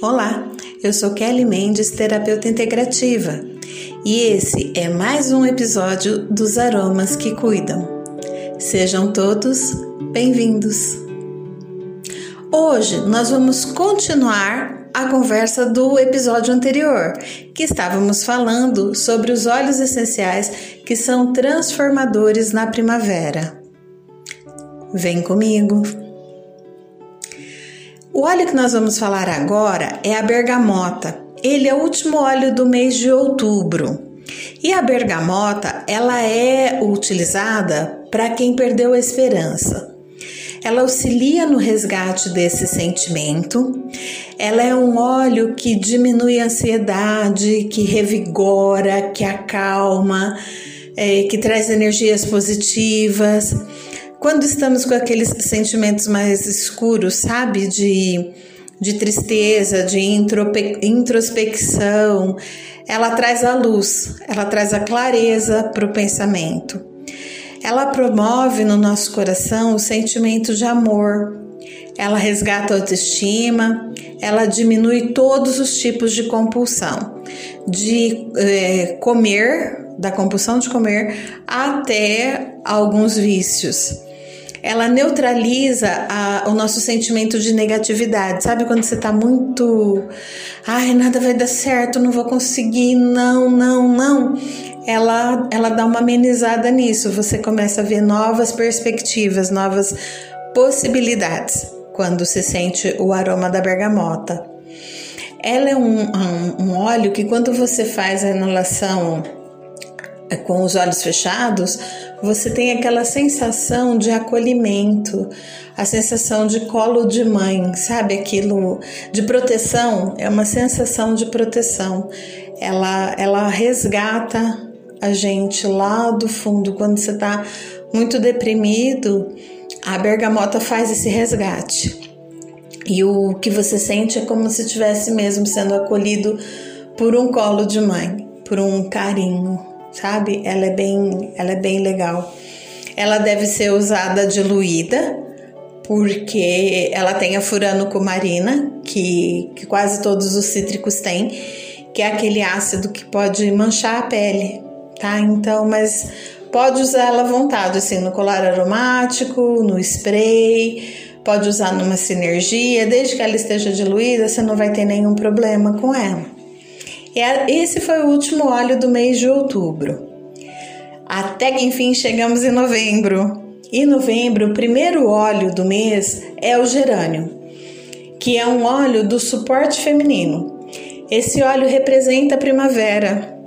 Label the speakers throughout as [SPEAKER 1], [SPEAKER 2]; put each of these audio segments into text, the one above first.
[SPEAKER 1] Olá, eu sou Kelly Mendes, terapeuta integrativa, e esse é mais um episódio dos Aromas que Cuidam. Sejam todos bem-vindos. Hoje nós vamos continuar a conversa do episódio anterior, que estávamos falando sobre os óleos essenciais que são transformadores na primavera. Vem comigo! O óleo que nós vamos falar agora é a bergamota. Ele é o último óleo do mês de outubro. E a bergamota, ela é utilizada para quem perdeu a esperança. Ela auxilia no resgate desse sentimento. Ela é um óleo que diminui a ansiedade, que revigora, que acalma, é, que traz energias positivas. Quando estamos com aqueles sentimentos mais escuros, sabe? De, de tristeza, de introspecção, ela traz a luz, ela traz a clareza para o pensamento. Ela promove no nosso coração o sentimento de amor, ela resgata a autoestima, ela diminui todos os tipos de compulsão, de é, comer, da compulsão de comer, até alguns vícios ela neutraliza a, o nosso sentimento de negatividade. Sabe quando você tá muito. Ai, nada vai dar certo, não vou conseguir, não, não, não. Ela, ela dá uma amenizada nisso. Você começa a ver novas perspectivas, novas possibilidades quando se sente o aroma da bergamota. Ela é um, um, um óleo que, quando você faz a inalação com os olhos fechados, você tem aquela sensação de acolhimento, a sensação de colo de mãe, sabe? Aquilo de proteção, é uma sensação de proteção. Ela, ela resgata a gente lá do fundo, quando você está muito deprimido, a bergamota faz esse resgate. E o que você sente é como se estivesse mesmo sendo acolhido por um colo de mãe, por um carinho sabe? Ela é bem, ela é bem legal. Ela deve ser usada diluída, porque ela tem a furanocumarina, que, que quase todos os cítricos têm, que é aquele ácido que pode manchar a pele, tá? Então, mas pode usar ela à vontade, assim, no colar aromático, no spray, pode usar numa sinergia, desde que ela esteja diluída, você não vai ter nenhum problema com ela. Esse foi o último óleo do mês de outubro. Até que enfim chegamos em novembro. Em novembro, o primeiro óleo do mês é o gerânio, que é um óleo do suporte feminino. Esse óleo representa a primavera,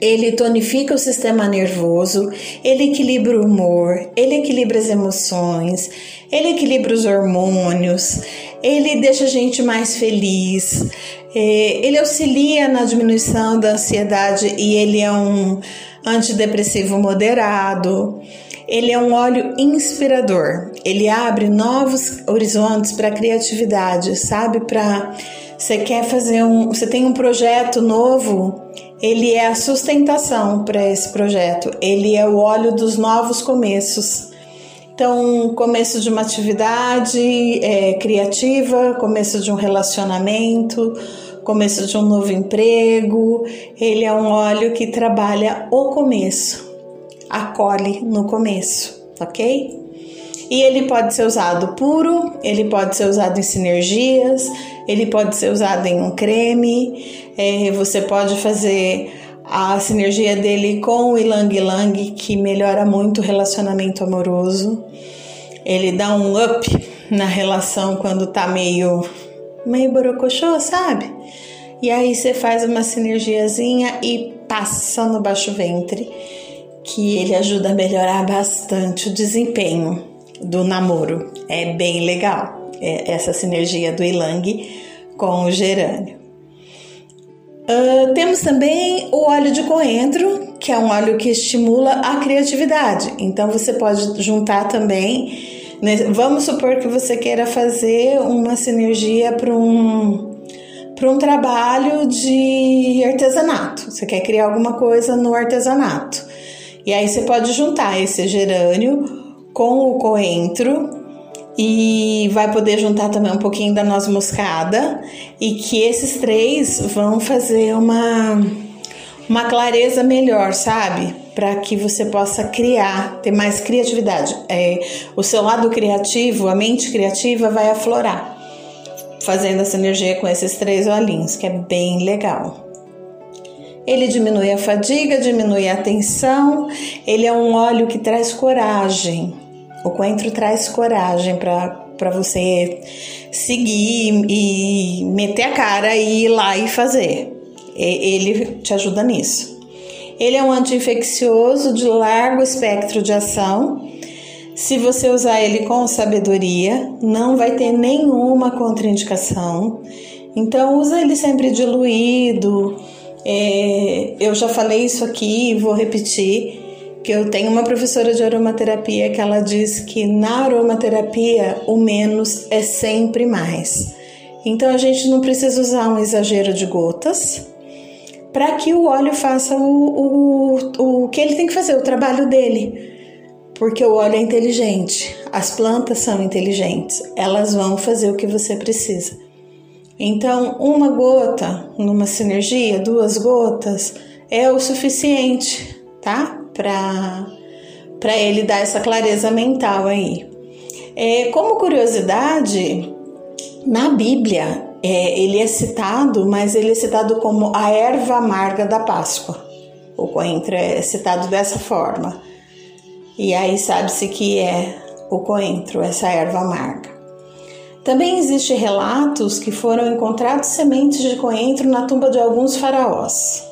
[SPEAKER 1] ele tonifica o sistema nervoso, ele equilibra o humor, ele equilibra as emoções, ele equilibra os hormônios, ele deixa a gente mais feliz, ele auxilia na diminuição da ansiedade e ele é um antidepressivo moderado. Ele é um óleo inspirador. Ele abre novos horizontes para criatividade, sabe? Para você quer fazer um, você tem um projeto novo, ele é a sustentação para esse projeto. Ele é o óleo dos novos começos. Então, começo de uma atividade é, criativa, começo de um relacionamento, começo de um novo emprego. Ele é um óleo que trabalha o começo, acolhe no começo, ok? E ele pode ser usado puro, ele pode ser usado em sinergias, ele pode ser usado em um creme. É, você pode fazer a sinergia dele com o Ilang Ilang, que melhora muito o relacionamento amoroso. Ele dá um up na relação quando tá meio meio borocochô, sabe? E aí você faz uma sinergiazinha e passa no baixo ventre, que ele ajuda a melhorar bastante o desempenho do namoro. É bem legal é essa sinergia do Ilang com o gerânio. Uh, temos também o óleo de coentro, que é um óleo que estimula a criatividade. Então você pode juntar também. Né? Vamos supor que você queira fazer uma sinergia para um para um trabalho de artesanato. Você quer criar alguma coisa no artesanato. E aí você pode juntar esse gerânio com o coentro e vai poder juntar também um pouquinho da noz moscada e que esses três vão fazer uma uma clareza melhor, sabe? Para que você possa criar, ter mais criatividade. É, o seu lado criativo, a mente criativa vai aflorar, fazendo essa energia com esses três olhinhos, que é bem legal. Ele diminui a fadiga, diminui a tensão. Ele é um óleo que traz coragem. O coentro traz coragem para você seguir e meter a cara e ir lá e fazer. Ele te ajuda nisso. Ele é um anti-infeccioso de largo espectro de ação. Se você usar ele com sabedoria, não vai ter nenhuma contraindicação. Então, usa ele sempre diluído. É, eu já falei isso aqui e vou repetir que eu tenho uma professora de aromaterapia que ela diz que na aromaterapia o menos é sempre mais. Então a gente não precisa usar um exagero de gotas, para que o óleo faça o, o, o que ele tem que fazer, o trabalho dele. Porque o óleo é inteligente, as plantas são inteligentes, elas vão fazer o que você precisa. Então, uma gota numa sinergia, duas gotas, é o suficiente, tá? Para ele dar essa clareza mental aí. É, como curiosidade, na Bíblia é, ele é citado, mas ele é citado como a erva amarga da Páscoa. O coentro é citado dessa forma. E aí sabe-se que é o coentro, essa erva amarga. Também existem relatos que foram encontrados sementes de coentro na tumba de alguns faraós.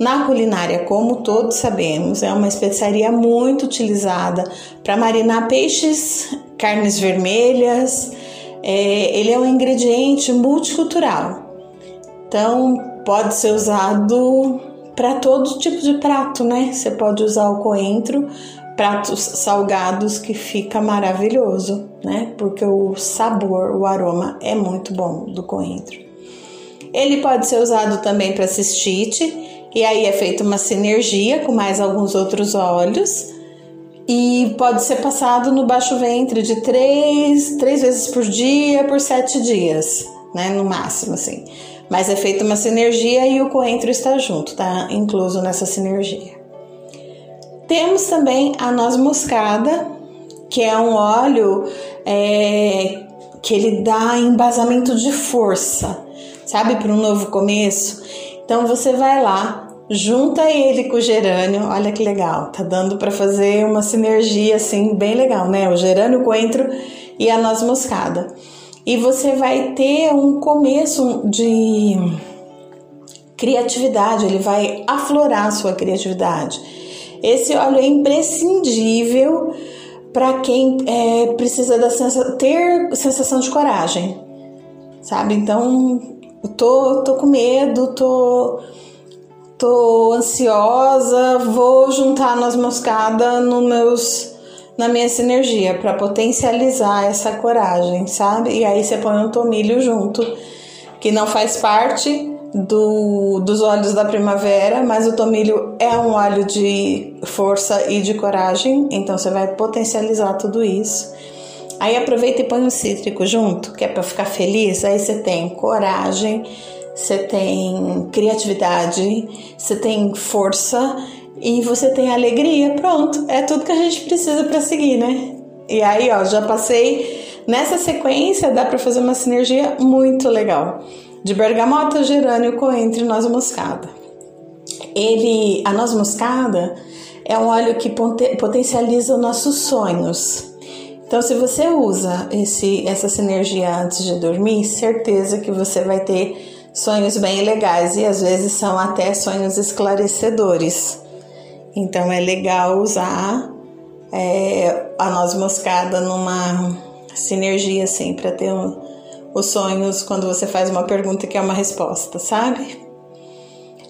[SPEAKER 1] Na culinária, como todos sabemos, é uma especiaria muito utilizada para marinar peixes, carnes vermelhas, é, ele é um ingrediente multicultural. Então, pode ser usado para todo tipo de prato, né? Você pode usar o coentro, pratos salgados que fica maravilhoso, né? Porque o sabor, o aroma é muito bom do coentro. Ele pode ser usado também para cistite, e aí é feita uma sinergia com mais alguns outros óleos e pode ser passado no baixo ventre de três, três vezes por dia por sete dias, né? No máximo, assim. Mas é feita uma sinergia e o coentro está junto, tá incluso nessa sinergia. Temos também a noz moscada, que é um óleo é, que ele dá embasamento de força, sabe, para um novo começo. Então você vai lá, junta ele com o gerânio, olha que legal, tá dando para fazer uma sinergia assim bem legal, né? O gerânio, o coentro e a noz moscada. E você vai ter um começo de criatividade, ele vai aflorar a sua criatividade. Esse óleo é imprescindível para quem é, precisa da sensa ter sensação de coragem, sabe? Então, eu tô, tô com medo, tô tô ansiosa, vou juntar noz moscada no meus na minha sinergia para potencializar essa coragem, sabe? E aí você põe um tomilho junto, que não faz parte do, dos óleos da primavera, mas o tomilho é um óleo de força e de coragem, então você vai potencializar tudo isso. Aí aproveita e põe um cítrico junto, que é para ficar feliz. Aí você tem coragem, você tem criatividade, você tem força e você tem alegria. Pronto, é tudo que a gente precisa para seguir, né? E aí, ó, já passei nessa sequência, dá para fazer uma sinergia muito legal de bergamota, gerânio, coentro e noz moscada. Ele, a noz moscada é um óleo que potencializa os nossos sonhos. Então, se você usa esse, essa sinergia antes de dormir, certeza que você vai ter sonhos bem legais e às vezes são até sonhos esclarecedores. Então é legal usar é, a noz moscada numa sinergia assim para ter um, os sonhos quando você faz uma pergunta que é uma resposta, sabe?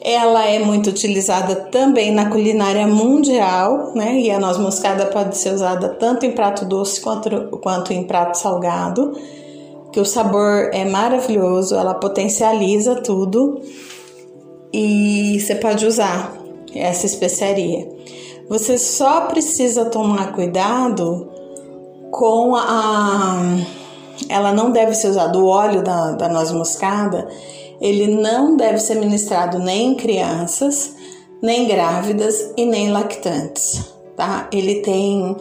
[SPEAKER 1] Ela é muito utilizada também na culinária mundial, né? E a noz moscada pode ser usada tanto em prato doce quanto, quanto em prato salgado que o sabor é maravilhoso, ela potencializa tudo e você pode usar essa especiaria. Você só precisa tomar cuidado com a. Ela não deve ser usada, o óleo da, da noz moscada, ele não deve ser ministrado nem em crianças, nem grávidas e nem lactantes, tá? Ele tem.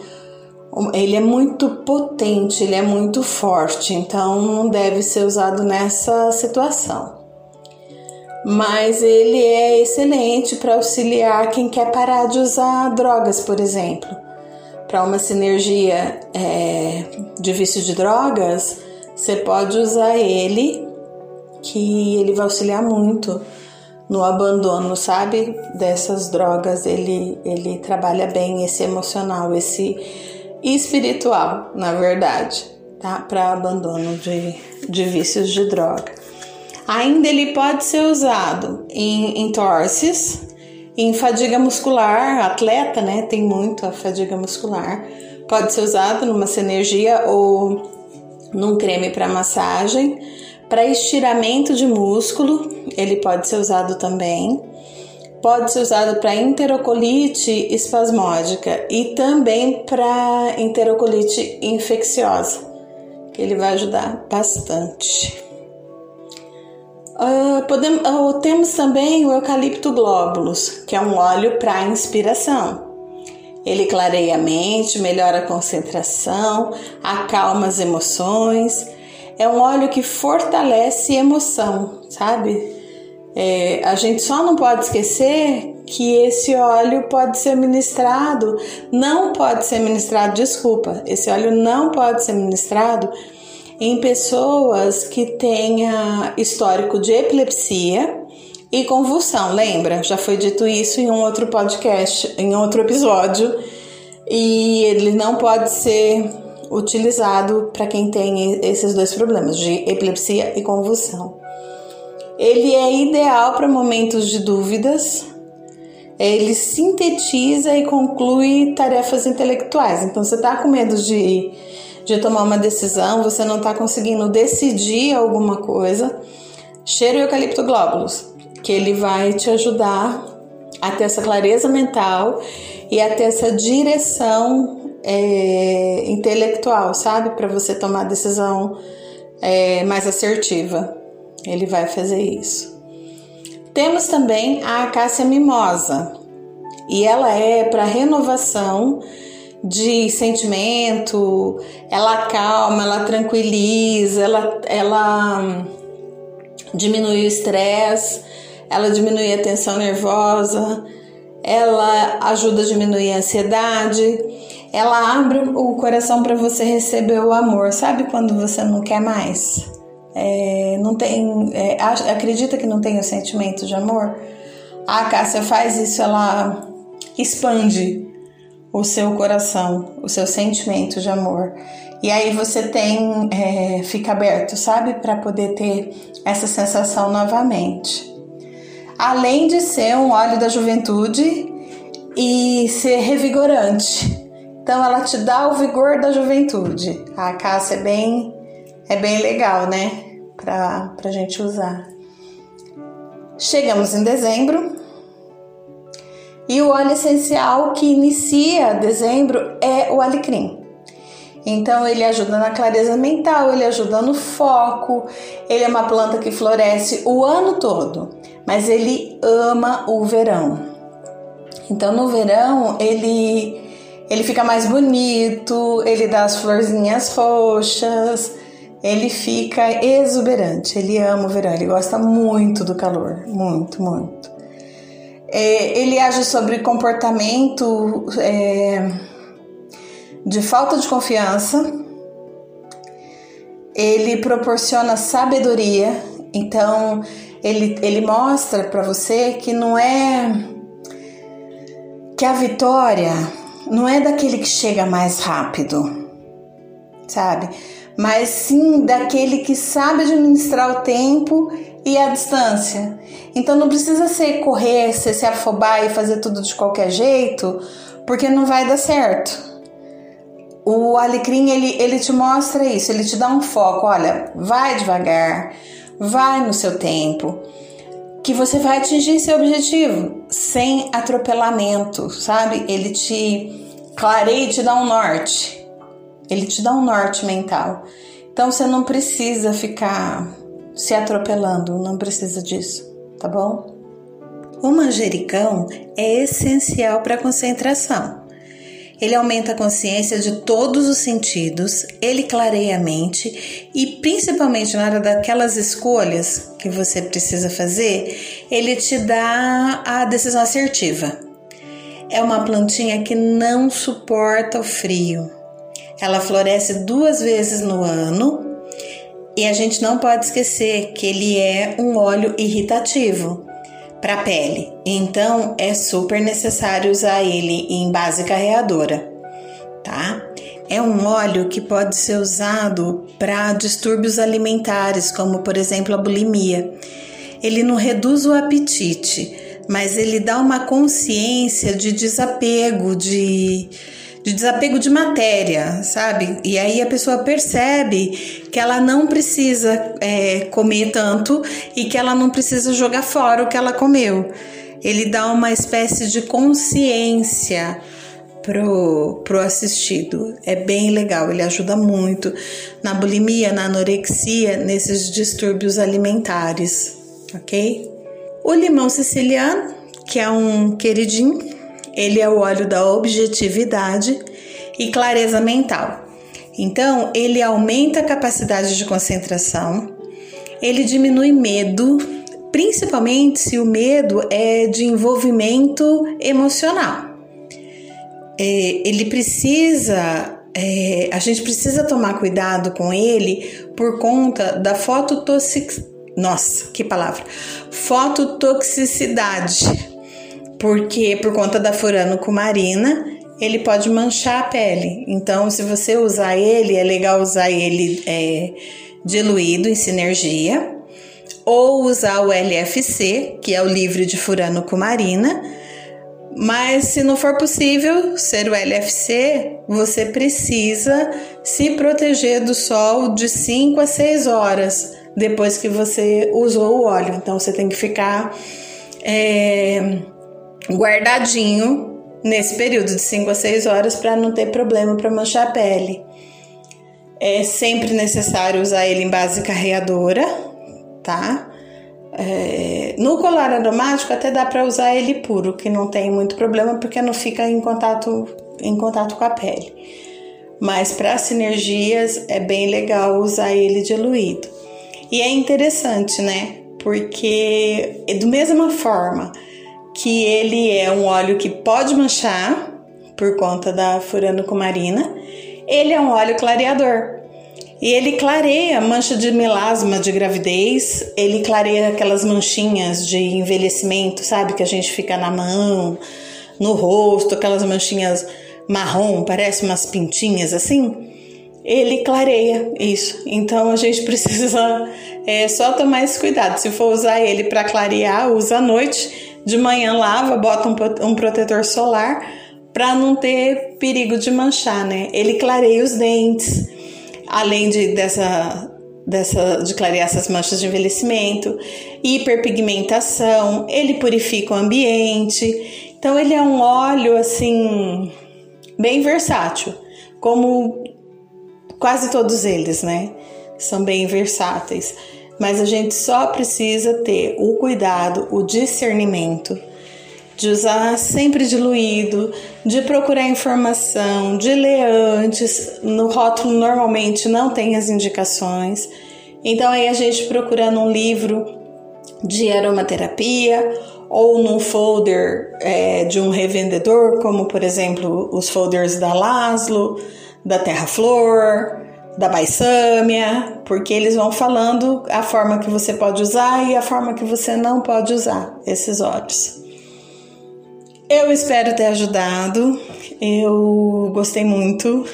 [SPEAKER 1] Ele é muito potente, ele é muito forte, então não deve ser usado nessa situação mas ele é excelente para auxiliar quem quer parar de usar drogas, por exemplo. Para uma sinergia é, de vício de drogas, você pode usar ele, que ele vai auxiliar muito no abandono, sabe? Dessas drogas. Ele, ele trabalha bem esse emocional, esse espiritual, na verdade, tá? Para abandono de, de vícios de droga. Ainda ele pode ser usado em entorses, em fadiga muscular, atleta, né? Tem muito a fadiga muscular. Pode ser usado numa sinergia ou num creme para massagem. Para estiramento de músculo, ele pode ser usado também. Pode ser usado para enterocolite espasmódica e também para enterocolite infecciosa, que ele vai ajudar bastante. Uh, podemos, uh, temos também o eucalipto glóbulos, que é um óleo para inspiração. Ele clareia a mente, melhora a concentração, acalma as emoções. É um óleo que fortalece emoção, sabe? É, a gente só não pode esquecer que esse óleo pode ser ministrado, não pode ser ministrado, desculpa, esse óleo não pode ser ministrado em pessoas que tenha histórico de epilepsia e convulsão. Lembra? Já foi dito isso em um outro podcast, em outro episódio, e ele não pode ser utilizado para quem tem esses dois problemas, de epilepsia e convulsão. Ele é ideal para momentos de dúvidas. Ele sintetiza e conclui tarefas intelectuais. Então, você está com medo de de tomar uma decisão, você não está conseguindo decidir alguma coisa, cheiro eucalipto glóbulos, que ele vai te ajudar a ter essa clareza mental e a ter essa direção é, intelectual, sabe? Para você tomar decisão é, mais assertiva. Ele vai fazer isso. Temos também a acácia mimosa, e ela é para renovação de sentimento, ela calma, ela tranquiliza, ela, ela diminui o estresse, ela diminui a tensão nervosa, ela ajuda a diminuir a ansiedade, ela abre o coração para você receber o amor. Sabe quando você não quer mais? É, não tem, é, acredita que não tem o sentimento de amor? A Cássia faz isso, ela expande o seu coração, o seu sentimento de amor. E aí você tem, é, fica aberto, sabe, para poder ter essa sensação novamente. Além de ser um óleo da juventude e ser revigorante. Então ela te dá o vigor da juventude. A caça é bem, é bem legal, né? Pra, pra gente usar. Chegamos em dezembro, e o óleo essencial que inicia dezembro é o alecrim. Então ele ajuda na clareza mental, ele ajuda no foco. Ele é uma planta que floresce o ano todo, mas ele ama o verão. Então no verão ele ele fica mais bonito, ele dá as florzinhas roxas, ele fica exuberante. Ele ama o verão, ele gosta muito do calor, muito, muito. É, ele age sobre comportamento é, de falta de confiança, ele proporciona sabedoria, então ele, ele mostra para você que não é que a vitória não é daquele que chega mais rápido, sabe? Mas sim daquele que sabe administrar o tempo e a distância. Então não precisa ser correr, ser se afobar e fazer tudo de qualquer jeito, porque não vai dar certo. O alecrim ele, ele te mostra isso, ele te dá um foco. Olha, vai devagar, vai no seu tempo, que você vai atingir seu objetivo sem atropelamento, sabe? Ele te clareia e te dá um norte. ele te dá um norte mental. Então você não precisa ficar se atropelando, não precisa disso, tá bom? O manjericão é essencial para a concentração. Ele aumenta a consciência de todos os sentidos, ele clareia a mente e, principalmente na hora daquelas escolhas que você precisa fazer, ele te dá a decisão assertiva. É uma plantinha que não suporta o frio. Ela floresce duas vezes no ano e a gente não pode esquecer que ele é um óleo irritativo para a pele. Então é super necessário usar ele em base carreadora, tá? É um óleo que pode ser usado para distúrbios alimentares, como por exemplo a bulimia. Ele não reduz o apetite, mas ele dá uma consciência de desapego, de de desapego de matéria, sabe? E aí a pessoa percebe que ela não precisa é, comer tanto e que ela não precisa jogar fora o que ela comeu. Ele dá uma espécie de consciência pro, pro assistido. É bem legal, ele ajuda muito na bulimia, na anorexia, nesses distúrbios alimentares, ok? O limão siciliano, que é um queridinho, ele é o óleo da objetividade e clareza mental. Então, ele aumenta a capacidade de concentração, ele diminui medo, principalmente se o medo é de envolvimento emocional. É, ele precisa, é, a gente precisa tomar cuidado com ele por conta da fototoxic... Nossa, que palavra! Fototoxicidade porque por conta da furanocumarina ele pode manchar a pele. Então, se você usar ele, é legal usar ele é, diluído em sinergia, ou usar o LFC, que é o livre de furanocumarina. Mas se não for possível ser o LFC, você precisa se proteger do sol de 5 a 6 horas depois que você usou o óleo. Então você tem que ficar é, guardadinho nesse período de 5 a 6 horas para não ter problema para manchar a pele. É sempre necessário usar ele em base carreadora, tá? É, no colar aromático até dá para usar ele puro, que não tem muito problema porque não fica em contato, em contato com a pele. Mas para sinergias é bem legal usar ele diluído. E é interessante, né? Porque é do mesma forma que ele é um óleo que pode manchar por conta da furanocumarina. Ele é um óleo clareador. E ele clareia mancha de melasma de gravidez, ele clareia aquelas manchinhas de envelhecimento, sabe? Que a gente fica na mão, no rosto, aquelas manchinhas marrom, parece umas pintinhas assim. Ele clareia isso. Então a gente precisa é, só tomar esse cuidado. Se for usar ele para clarear, usa à noite de manhã lava, bota um, um protetor solar para não ter perigo de manchar, né? Ele clareia os dentes, além de dessa dessa de clarear essas manchas de envelhecimento, hiperpigmentação, ele purifica o ambiente. Então ele é um óleo assim bem versátil, como quase todos eles, né? São bem versáteis mas a gente só precisa ter o cuidado, o discernimento de usar sempre diluído, de procurar informação, de ler antes. No rótulo normalmente não tem as indicações. Então aí a gente procurando um livro de aromaterapia ou num folder é, de um revendedor, como por exemplo os folders da Laszlo, da Terra Flor, da baissâmia, porque eles vão falando a forma que você pode usar e a forma que você não pode usar esses óleos. Eu espero ter ajudado. Eu gostei muito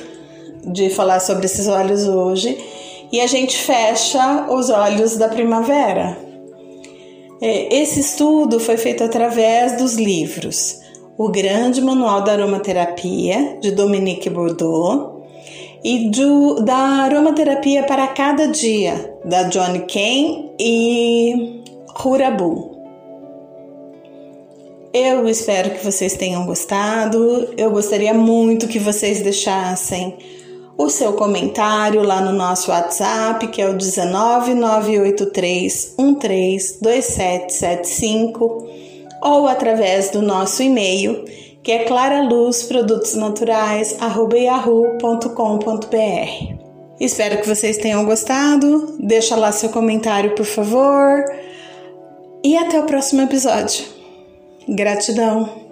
[SPEAKER 1] de falar sobre esses óleos hoje e a gente fecha os olhos da primavera. É, esse estudo foi feito através dos livros O Grande Manual da Aromaterapia, de Dominique Bourdeau, e do, da aromaterapia para cada dia, da Johnny Kane e Hurabu. Eu espero que vocês tenham gostado. Eu gostaria muito que vocês deixassem o seu comentário lá no nosso WhatsApp, que é o 19983132775, ou através do nosso e-mail, que é claraluzprodutosnaturais@yahoo.com.br. Espero que vocês tenham gostado. Deixa lá seu comentário, por favor. E até o próximo episódio. Gratidão.